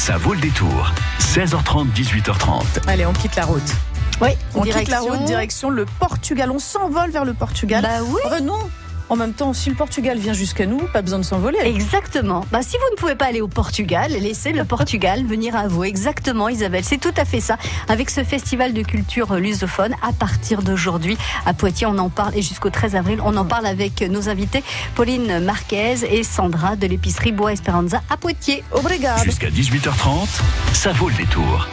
Ça vaut le détour. 16h30, 18h30. Allez, on quitte la route. Oui, On quitte la route, direction le Portugal. On s'envole vers le Portugal. Bah oui. Enfin, non. En même temps, si le Portugal vient jusqu'à nous, pas besoin de s'envoler. Exactement. Bah, si vous ne pouvez pas aller au Portugal, laissez le Portugal venir à vous. Exactement, Isabelle. C'est tout à fait ça. Avec ce festival de culture lusophone, à partir d'aujourd'hui, à Poitiers, on en parle, et jusqu'au 13 avril, on en parle avec nos invités, Pauline Marquez et Sandra de l'épicerie Bois Esperanza à Poitiers. Obrigado. Jusqu'à 18h30, ça vaut le détour.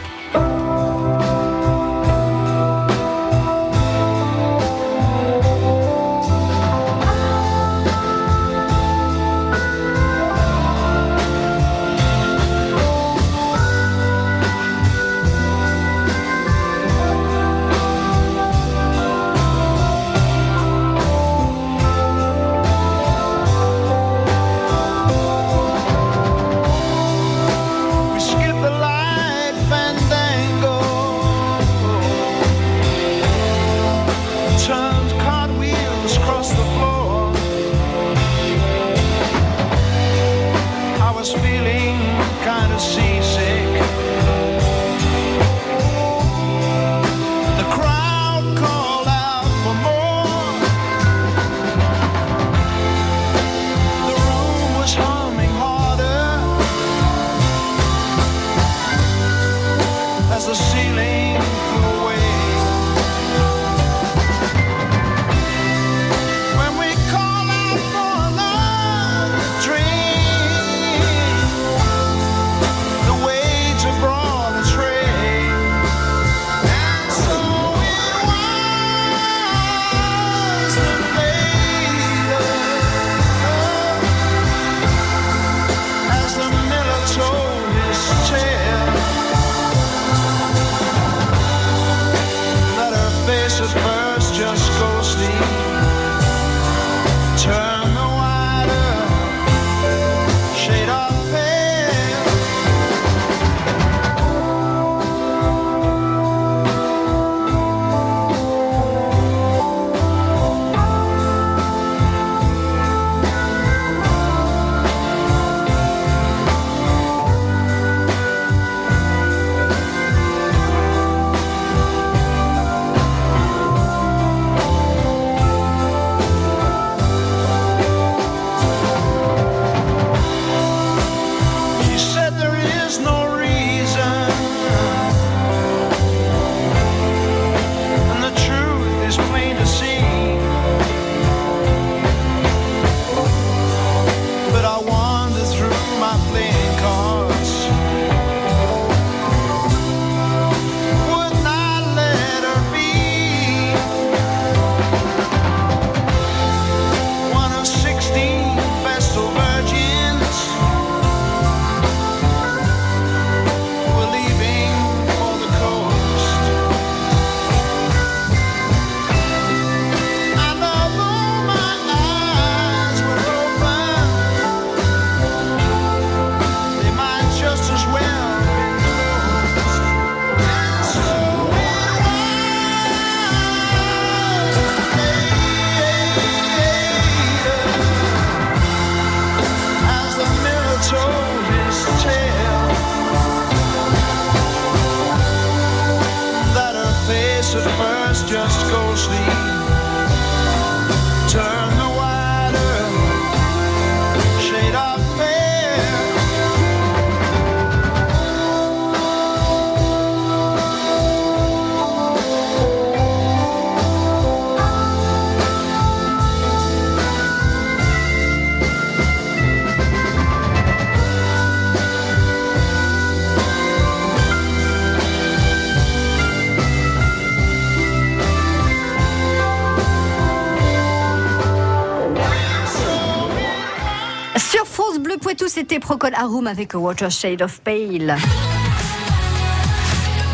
C'était Procol Harum avec A Water Shade of Pale.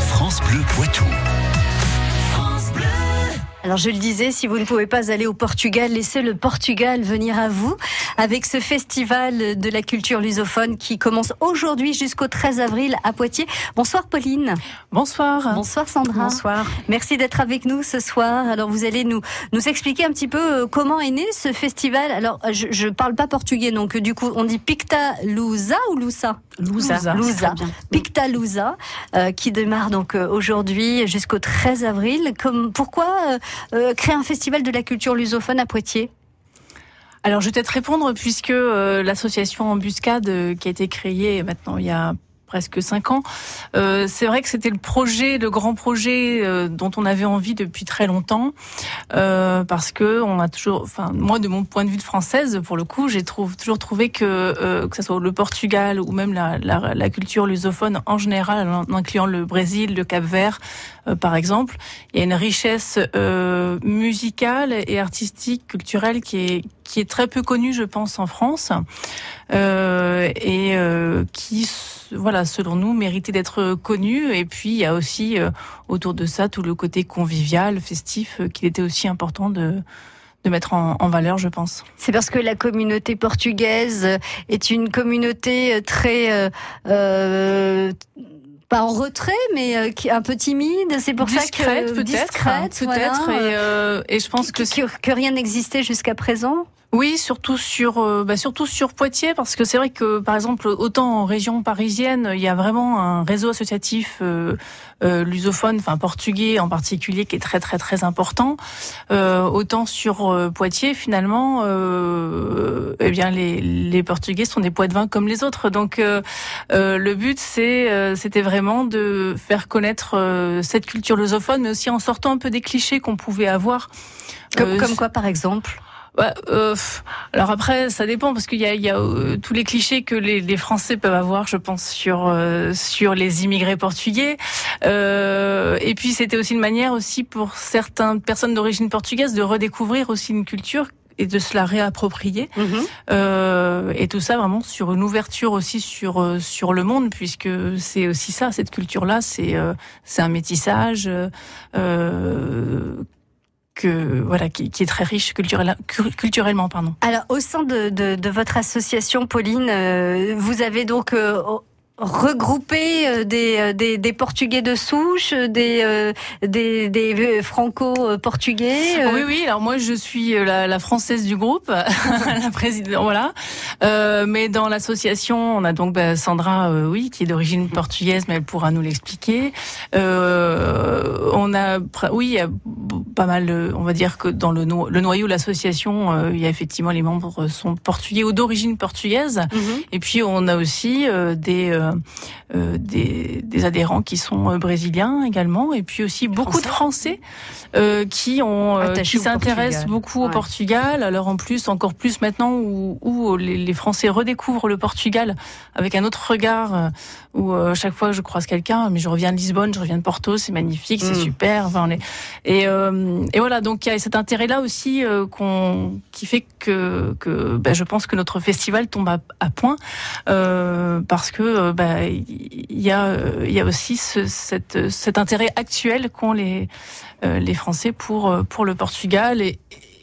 France Bleu Poitou. Alors je le disais, si vous ne pouvez pas aller au Portugal, laissez le Portugal venir à vous avec ce festival de la culture lusophone qui commence aujourd'hui jusqu'au 13 avril à Poitiers. Bonsoir Pauline. Bonsoir. Bonsoir Sandra. Bonsoir. Merci d'être avec nous ce soir. Alors vous allez nous nous expliquer un petit peu euh, comment est né ce festival. Alors je je parle pas portugais donc euh, du coup on dit Picta Lusa ou Lusa? Louza. Louza. Picta Lusa euh, qui démarre donc aujourd'hui jusqu'au 13 avril. Comme pourquoi euh, euh, créer un festival de la culture lusophone à Poitiers. Alors, je vais peut-être répondre puisque euh, l'association Embuscade, euh, qui a été créée maintenant il y a presque cinq ans, euh, c'est vrai que c'était le projet, le grand projet euh, dont on avait envie depuis très longtemps, euh, parce que on a toujours, enfin moi de mon point de vue de française, pour le coup, j'ai toujours trouvé que que ce soit le Portugal ou même la, culture lusophone en général, en incluant le Brésil, le Cap-Vert, par exemple, il y a une richesse musicale et artistique, culturelle qui est qui est très peu connue, je pense, en France, euh, et euh, qui, voilà, selon nous, méritait d'être connue. Et puis, il y a aussi euh, autour de ça tout le côté convivial, festif, euh, qu'il était aussi important de de mettre en, en valeur, je pense. C'est parce que la communauté portugaise est une communauté très euh, euh, pas en retrait, mais euh, un peu timide. C'est pour discrète, ça que peut-être, discrète, peut-être, voilà. et, euh, et je pense que- que rien n'existait jusqu'à présent. Oui, surtout sur, euh, bah, surtout sur Poitiers, parce que c'est vrai que, par exemple, autant en région parisienne, il y a vraiment un réseau associatif euh, euh, lusophone, enfin portugais en particulier, qui est très très très important. Euh, autant sur euh, Poitiers, finalement, euh, eh bien les, les Portugais sont des poids-de-vin comme les autres. Donc, euh, euh, le but, c'est, euh, c'était vraiment de faire connaître euh, cette culture lusophone, mais aussi en sortant un peu des clichés qu'on pouvait avoir. Comme, comme quoi, par exemple? Bah, euh, alors après, ça dépend parce qu'il y a, il y a euh, tous les clichés que les, les Français peuvent avoir, je pense, sur euh, sur les immigrés portugais. Euh, et puis c'était aussi une manière aussi pour certaines personnes d'origine portugaise de redécouvrir aussi une culture et de se la réapproprier. Euh, et tout ça vraiment sur une ouverture aussi sur euh, sur le monde puisque c'est aussi ça cette culture là c'est euh, c'est un métissage euh, que voilà qui, est très riche culturel, cu- culturellement pardon. Alors, au sein de votre association, Pauline, euh, vous avez donc euh, regroupé euh, des, euh, des, des Portugais de souche, euh, des, des, des Franco-Portugais. Oui oui alors moi je suis la, la française du groupe la présidente voilà Euh, mais dans l'association on a donc bah, Sandra euh, oui qui est d'origine portugaise mais elle pourra nous l'expliquer euh, on a oui il y a pas mal on va dire que dans le, no- le noyau de l'association il y a effectivement les membres sont portugais ou d'origine portugaise mhm. Et puis on a aussi des, euh, des des adhérents qui sont euh, brésiliens également, et puis aussi beaucoup de Français euh, qui ont euh, qui s'intéressent beaucoup au. Portugal. Alors en plus encore plus maintenant où, où les, les Français redécouvrent le Portugal avec un autre regard. euh, Où euh, chaque fois que je croise quelqu'un, mais je reviens de Lisbonne, je reviens de Porto, c'est magnifique, c'est Mm. super. Enfin, on est et euh, et voilà donc il y a cet intérêt là aussi euh, qu'on qui fait que que ben, je pense que notre festival tombe à, à point euh, parce que euh, bah, il y a euh, il y a aussi cet intérêt actuel qu'ont les euh, Français pour euh, pour le Portugal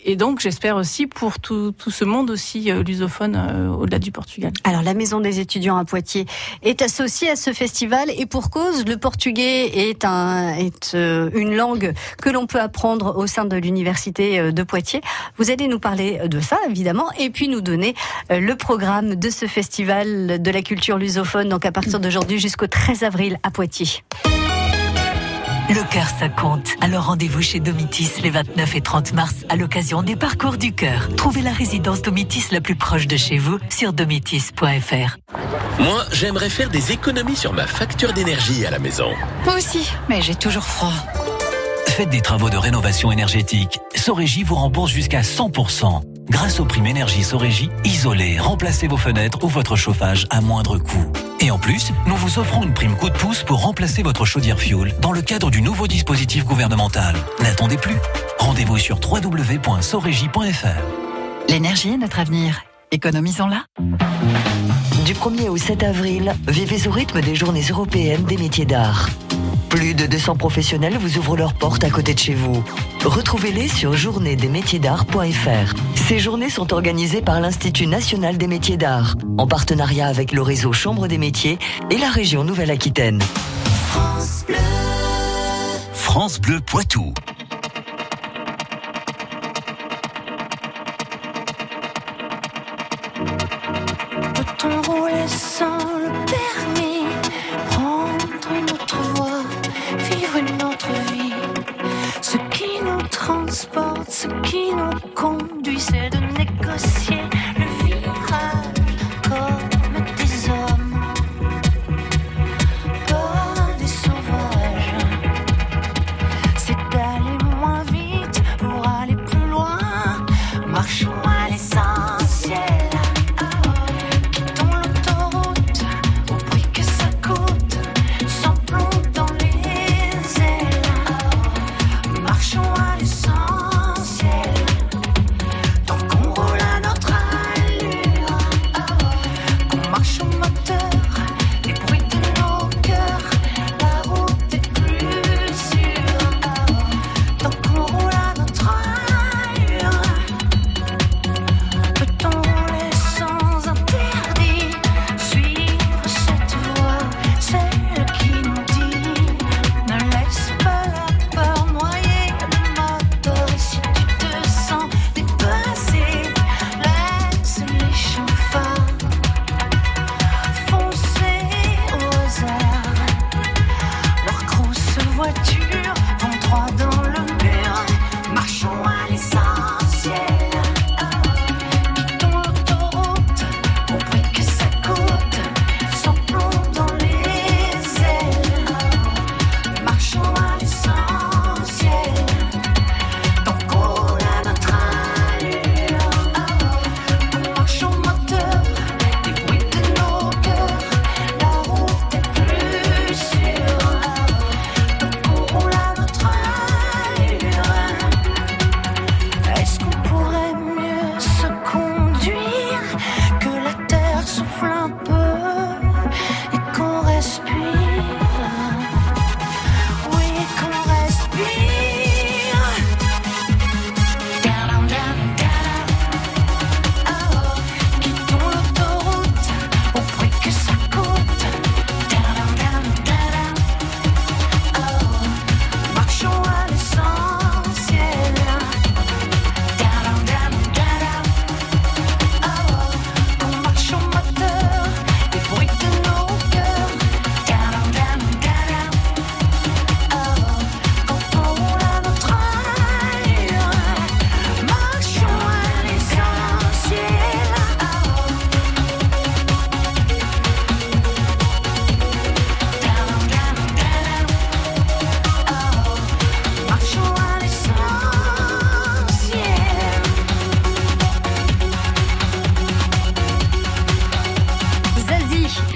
et donc j'espère aussi pour tout, tout ce monde aussi euh, lusophone euh, au-delà du Portugal. Alors, la Maison des étudiants à Poitiers est associée à ce festival et pour cause, le portugais est, un, est euh, une langue que l'on peut apprendre au sein de l'Université de Poitiers. Vous allez nous parler de ça, évidemment, et puis nous donner le programme de ce festival de la culture lusophone, donc à partir d'aujourd'hui jusqu'au 13 avril à Poitiers. Le cœur, ça compte. Alors rendez-vous chez Domitis les 29 et 30 mars à l'occasion des parcours du cœur. Trouvez la résidence Domitis la plus proche de chez vous sur domitis.fr. Moi, j'aimerais faire des économies sur ma facture d'énergie à la maison. Moi aussi, mais j'ai toujours froid. Faites des travaux de rénovation énergétique. Sorégie vous rembourse jusqu'à 100%. Grâce aux primes énergie Sorégie, isolez, remplacez vos fenêtres ou votre chauffage à moindre coût. Et en plus, nous vous offrons une prime coup de pouce pour remplacer votre chaudière fuel dans le cadre du nouveau dispositif gouvernemental. N'attendez plus. Rendez-vous sur www.sorégie.fr. L'énergie est notre avenir. Économisons-la. Du 1er au 7 avril, vivez au rythme des journées européennes des métiers d'art. Plus de 200 professionnels vous ouvrent leurs portes à côté de chez vous. Retrouvez-les sur journéesdesmétiers-d'art.fr. Ces journées sont organisées par l'Institut national des métiers d'art, en partenariat avec le réseau Chambre des métiers et la région Nouvelle-Aquitaine. France Bleu Poitou.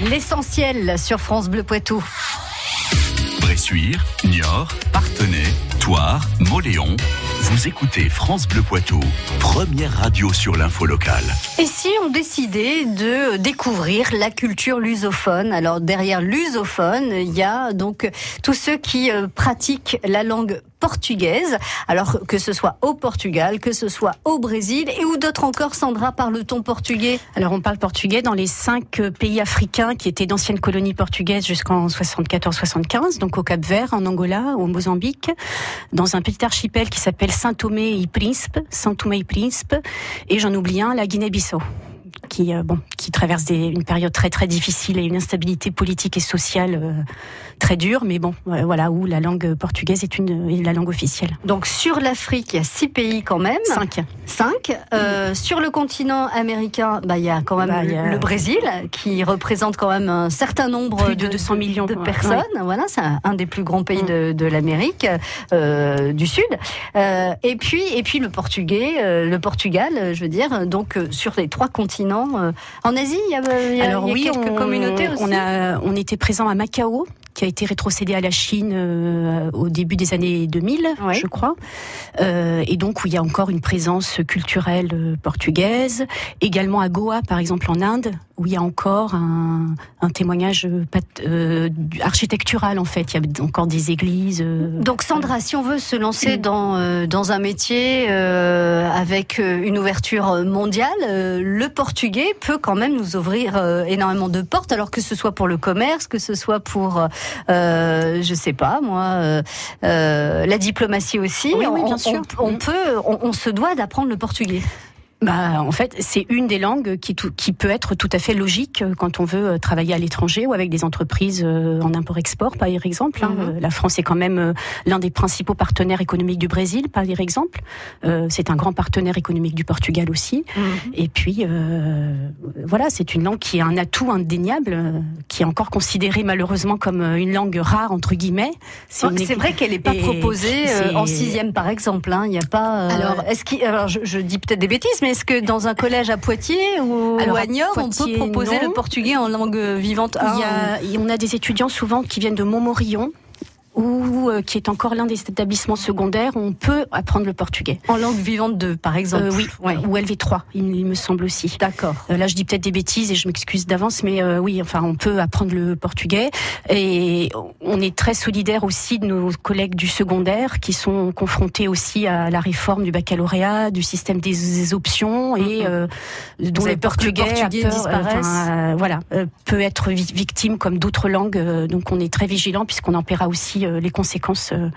L'essentiel sur France Bleu Poitou. Bressuire, Niort, Partenay, Toire, Moléon. Vous écoutez France Bleu Poitou, première radio sur l'info locale. Et si on décidait de découvrir la culture lusophone? Alors derrière lusophone, il y a donc tous ceux qui euh, pratiquent la langue portugaise. Alors que ce soit au Portugal, que ce soit au Brésil et où d'autres encore, Sandra, parle-t-on portugais? Alors on parle portugais dans les cinq euh, pays africains qui étaient d'anciennes colonies portugaises jusqu'en 74-75, donc au Cap Vert, en Angola, au Mozambique, dans un petit archipel qui s'appelle Saint-Thomé et Príncipe, Saint-Thomé et Príncipe, et j'en oublie un, la Guinée-Bissau qui euh, bon qui traverse des, une période très très difficile et une instabilité politique et sociale euh, très dure mais bon euh, voilà où la langue portugaise est une est la langue officielle. Donc sur l'Afrique, il y a six pays quand même. Cinq. Cinq. Sur le continent américain, bah, il y a quand même Bah, le, a- Brésil qui représente quand même un certain nombre Plus de 200 millions, de ouais. personnes. Voilà, c'est un, des plus grands pays de, de l'Amérique du Sud. Et puis et puis le portugais, le Portugal, je veux dire. Donc sur les trois continents. Euh, en Asie, il y a, il y a- Alors il y a oui, quelques on, communautés aussi. on a on était présent à Macao qui a été rétrocédé à la Chine euh, au début des années 2000, je crois, Euh, et donc où il y a encore une présence culturelle euh, portugaise. Également à Goa, par exemple en Inde, où il y a encore un, un témoignage euh, architectural en fait. Il y a encore des églises. Donc Sandra, si on veut se lancer dans, dans un métier avec une ouverture mondiale, le portugais peut quand même nous ouvrir énormément de portes, alors que ce soit pour le commerce, que ce soit pour, euh, je sais pas moi, euh, euh, la diplomatie aussi. Oui, oui, on, bien sûr. on- on peut, on, on se doit d'apprendre le portugais. Bah, en fait, c'est une des langues qui, tout- qui peut être tout à fait logique euh, quand on veut euh, travailler à l'étranger ou avec des entreprises euh, en import-export, par exemple. hein. Mhm. Euh, La France est quand même l'un des principaux partenaires économiques du Brésil, par exemple. C'est un grand partenaire économique du Portugal aussi. Et puis, euh, voilà, c'est une langue qui est un atout indéniable, qui est encore considérée malheureusement comme une langue rare, entre guillemets. C'est une- vrai qu'elle n'est pas et proposée c'est- en sixième, par exemple. hein. Il n'y a pas. Alors- est-ce qu'il- alors, je, je dis peut-être des bêtises, mais est-ce que dans un collège à Poitiers ou Alors, à Niort, on peut proposer non. le portugais en langue vivante Il un y a, et on a des étudiants souvent qui viennent de Montmorillon ou euh, qui est encore l'un des établissements secondaires on peut apprendre le portugais. En langue vivante 2, par exemple. Euh, oui, Ouais. ou LV3, il, il me semble aussi. D'accord. Euh, là, je dis peut-être des bêtises et je m'excuse d'avance, mais euh, oui, enfin, on peut apprendre le portugais. Et on est très solidaire aussi de nos collègues du secondaire qui sont confrontés aussi à la réforme du baccalauréat, du système des, des options et euh, dont avez le peur que le portugais, a portugais peur, disparaisse enfin, euh, voilà, euh, peut être vi- victime comme d'autres langues. donc, on est très vigilant puisqu'on en paiera aussi les conséquences. euh,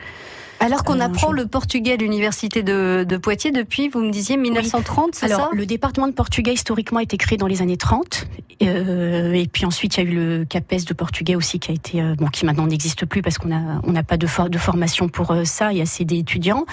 Alors qu'on Euh, apprend le portugais à l'université de, de Poitiers depuis, vous me disiez, 1930, c'est Alors, ça? le département de portugais historiquement a été créé dans les années 30. euh, et puis ensuite, il y a eu le CAPES de portugais aussi qui a été, euh, bon, qui maintenant n'existe plus parce qu'on a, on n'a pas de, for- de formation pour euh, ça. Il y a assez d'étudiants.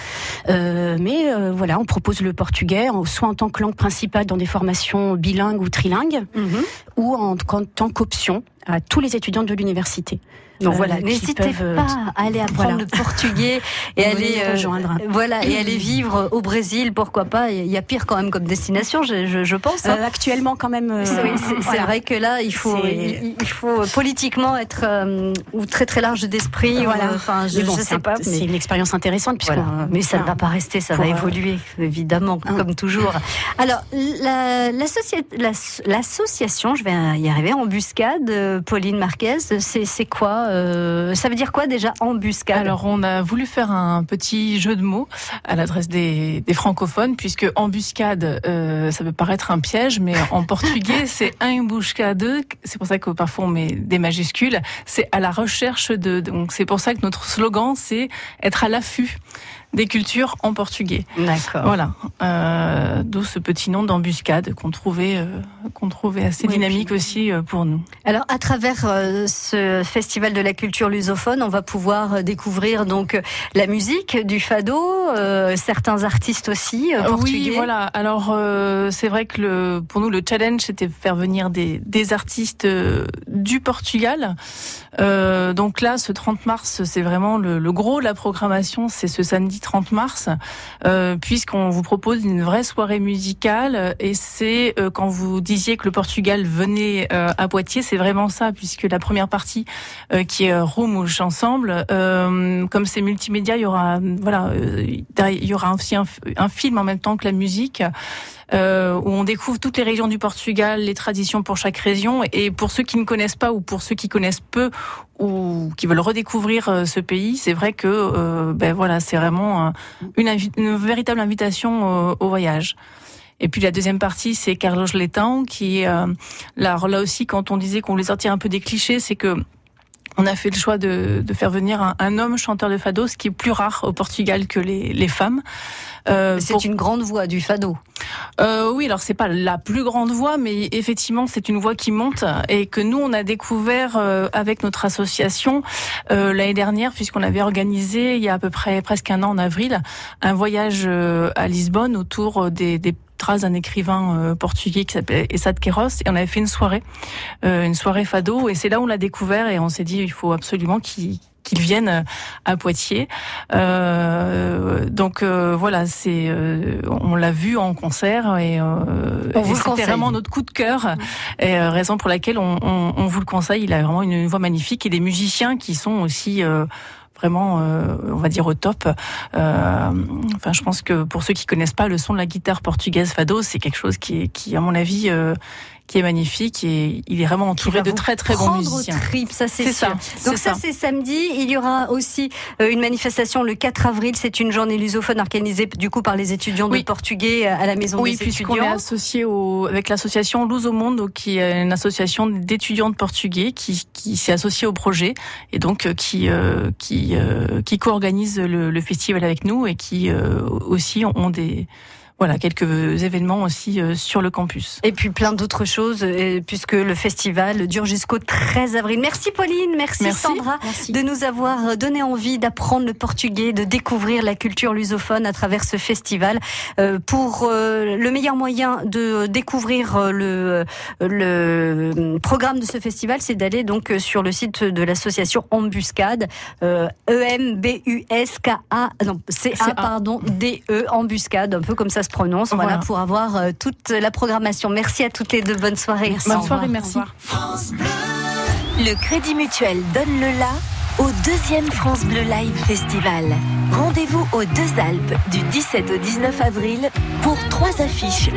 Euh, mais euh, voilà, on propose le portugais soit en tant que langue principale dans des formations bilingues ou trilingues, Mhm. ou en, en tant qu'option à tous les étudiants de l'université. Donc Euh, voilà, n'hésitez euh, pas à aller apprendre voilà. le portugais et aller nous rejoindre. voilà et aller vivre au Brésil, pourquoi pas Il y a pire quand même comme destination, je, je, je pense. hein. Euh, actuellement, quand même. euh, Oui, c'est voilà. vrai que là, il faut, il, il faut politiquement être euh, ou très très large d'esprit. Voilà. Enfin, je, bon, je sais pas. C'est une expérience intéressante. Voilà. Mais ça ne va pas rester, ça va euh, évoluer, évidemment, hein. comme toujours. Alors, la- l'associa- l'ass- l'association, je vais y arriver, Embuscade, euh, Pauline Marquez, c'est c'est quoi euh, Ça veut dire quoi déjà, Embuscade? Alors, on a voulu faire un petit jeu de mots à l'adresse des, des francophones, puisque embuscade, euh, ça peut paraître un piège, mais en portugais, c'est embuscade. C'est pour ça que parfois on met des majuscules. C'est à la recherche de. Donc, c'est pour ça que notre slogan, c'est être à l'affût des cultures en portugais. D'accord. Voilà, euh, d'où ce petit nom d'embuscade qu'on trouvait, euh, qu'on trouvait assez Oui, dynamique puis- aussi euh, pour nous. Alors, à travers ce festival de la culture lusophone, on va pouvoir découvrir donc la musique, du fado, certains artistes aussi portugais. Oui, voilà. Alors c'est vrai que le, pour nous le challenge c'était de faire venir des, des artistes du Portugal. Donc là, ce 30 mars, c'est vraiment le, le gros de la programmation, c'est ce samedi 30 mars, euh, puisqu'on vous propose une vraie soirée musicale. Et c'est euh, quand vous disiez que le Portugal venait euh, à Poitiers, c'est vraiment ça, puisque la première partie euh, qui est euh, Rouge ensemble, euh, comme c'est multimédia, il y aura voilà, il y aura aussi un film en même temps que la musique. Euh, où on découvre toutes les régions du Portugal, les traditions pour chaque région. Et pour ceux qui ne connaissent pas ou pour ceux qui connaissent peu ou qui veulent redécouvrir euh, ce pays, c'est vrai que euh, ben voilà, c'est vraiment un- une, véritable invitation euh, au voyage. Et puis la deuxième partie, c'est Carlos Letão, qui euh, là, là aussi, quand on disait qu'on voulait sortir un peu des clichés, c'est que on a fait le choix de, de faire venir un, un homme chanteur de fado, ce qui est plus rare au Portugal que les, les femmes. Euh, C'est pour- une grande voix du fado. euh, oui, alors c'est pas la plus grande voix, mais effectivement c'est une voix qui monte et que nous on a découvert euh, avec notre association euh, l'année dernière puisqu'on avait organisé il y a à peu près presque un an en avril un voyage euh, à Lisbonne autour euh, des, des traces d'un écrivain euh, portugais qui s'appelle Essa de Queiroz et on avait fait une soirée, euh, une soirée fado et c'est là où on l'a découvert et on s'est dit il faut absolument qu'il qu'ils viennent à Poitiers. Euh, donc euh, voilà, c'est euh, on l'a vu en concert et, euh, et c'était vraiment notre coup de cœur. Et euh, raison pour laquelle on, on- on vous le conseille. Il a vraiment une voix magnifique et des musiciens qui sont aussi euh, vraiment, euh, on va dire au top. Euh, enfin, je pense que pour ceux qui connaissent pas le son de la guitare portugaise fado, c'est quelque chose qui est, qui à mon avis, euh, qui est magnifique et il est vraiment entouré de très très bons musiciens. trip, ça c'est ça, Donc ça, ça. c'est samedi. Il y aura aussi une manifestation le 4 avril. C'est une journée lusophone organisée du coup par les étudiants de Oui. portugais à la maison Oui, des puisqu'on est étudiants. associé au, avec l'association Luz au Monde, qui est une association d'étudiants de portugais qui, qui s'est associée au projet et donc qui euh, qui euh, qui co-organise le, le festival avec nous et qui euh, aussi ont des voilà quelques événements aussi euh, sur le campus. Et puis plein d'autres choses, euh, puisque le festival dure jusqu'au 13 avril. Merci Pauline, merci, Merci. Sandra de nous avoir donné envie d'apprendre le portugais, de découvrir la culture lusophone à travers ce festival. Euh, pour euh, le meilleur moyen de découvrir euh, le, le programme de ce festival, c'est d'aller donc sur le site de l'association Embuscade, euh, E-M-B-U-S-K-A, non, C-A, C-A. pardon, D-E, Embuscade, un peu comme ça se prononce, voilà, Voilà. pour avoir euh, toute la programmation. Merci à toutes les deux, bonne soirée. Bonne soirée, merci. Le Crédit Mutuel donne le la au deuxième France Bleu Live Festival. Rendez-vous aux Deux Alpes du 17 au 19 avril pour trois affiches